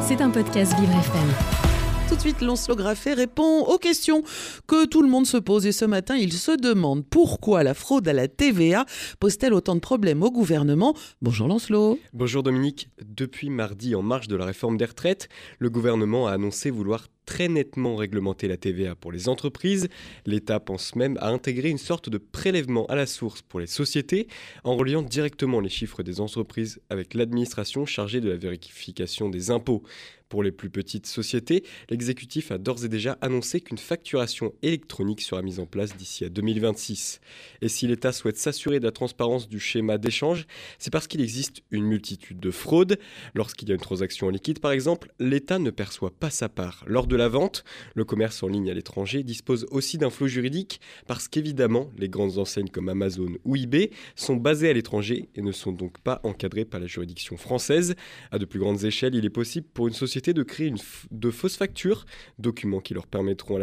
C'est un podcast Vivre FM. Tout de suite, Lancelot Graffet répond aux questions que tout le monde se pose. Et ce matin, il se demande pourquoi la fraude à la TVA pose-t-elle autant de problèmes au gouvernement Bonjour Lancelot. Bonjour Dominique. Depuis mardi, en marge de la réforme des retraites, le gouvernement a annoncé vouloir très nettement réglementer la TVA pour les entreprises. L'État pense même à intégrer une sorte de prélèvement à la source pour les sociétés en reliant directement les chiffres des entreprises avec l'administration chargée de la vérification des impôts. Pour les plus petites sociétés, l'exécutif a d'ores et déjà annoncé qu'une facturation électronique sera mise en place d'ici à 2026. Et si l'État souhaite s'assurer de la transparence du schéma d'échange, c'est parce qu'il existe une multitude de fraudes. Lorsqu'il y a une transaction en liquide, par exemple, l'État ne perçoit pas sa part. Lors de la vente, le commerce en ligne à l'étranger dispose aussi d'un flot juridique parce qu'évidemment, les grandes enseignes comme Amazon ou eBay sont basées à l'étranger et ne sont donc pas encadrées par la juridiction française. À de plus grandes échelles, il est possible pour une société de créer de fausses factures, documents qui leur permettront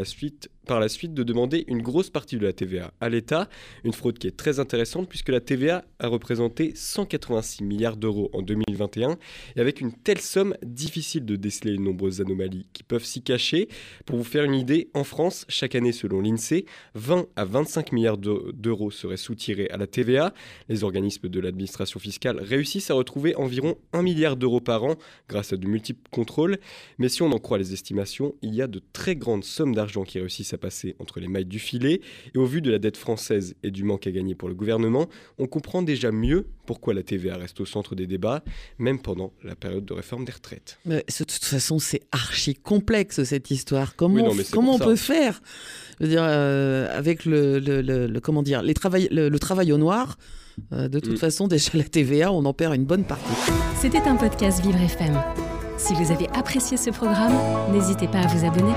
par la suite de demander une grosse partie de la TVA à l'État, une fraude qui est très intéressante puisque la TVA a représenté 186 milliards d'euros en 2021 et avec une telle somme, difficile de déceler les nombreuses anomalies qui peuvent s'y cacher. Pour vous faire une idée, en France, chaque année selon l'INSEE, 20 à 25 milliards d'euros seraient soutirés à la TVA. Les organismes de l'administration fiscale réussissent à retrouver environ 1 milliard d'euros par an grâce à de multiples contrôles, mais si on en croit les estimations, il y a de très grandes sommes d'argent qui réussissent à passer entre les mailles du filet. Et au vu de la dette française et du manque à gagner pour le gouvernement, on comprend déjà mieux pourquoi la TVA reste au centre des débats, même pendant la période de réforme des retraites. Mais de toute façon, c'est archi complexe cette histoire. Comment, comment on peut faire? Je veux dire, euh, avec le, le, le, comment dire, les travail, le, travail au noir, euh, de toute mm. façon, déjà la TVA, on en perd une bonne partie. C'était un podcast Vivre FM. Si vous avez apprécié ce programme, n'hésitez pas à vous abonner.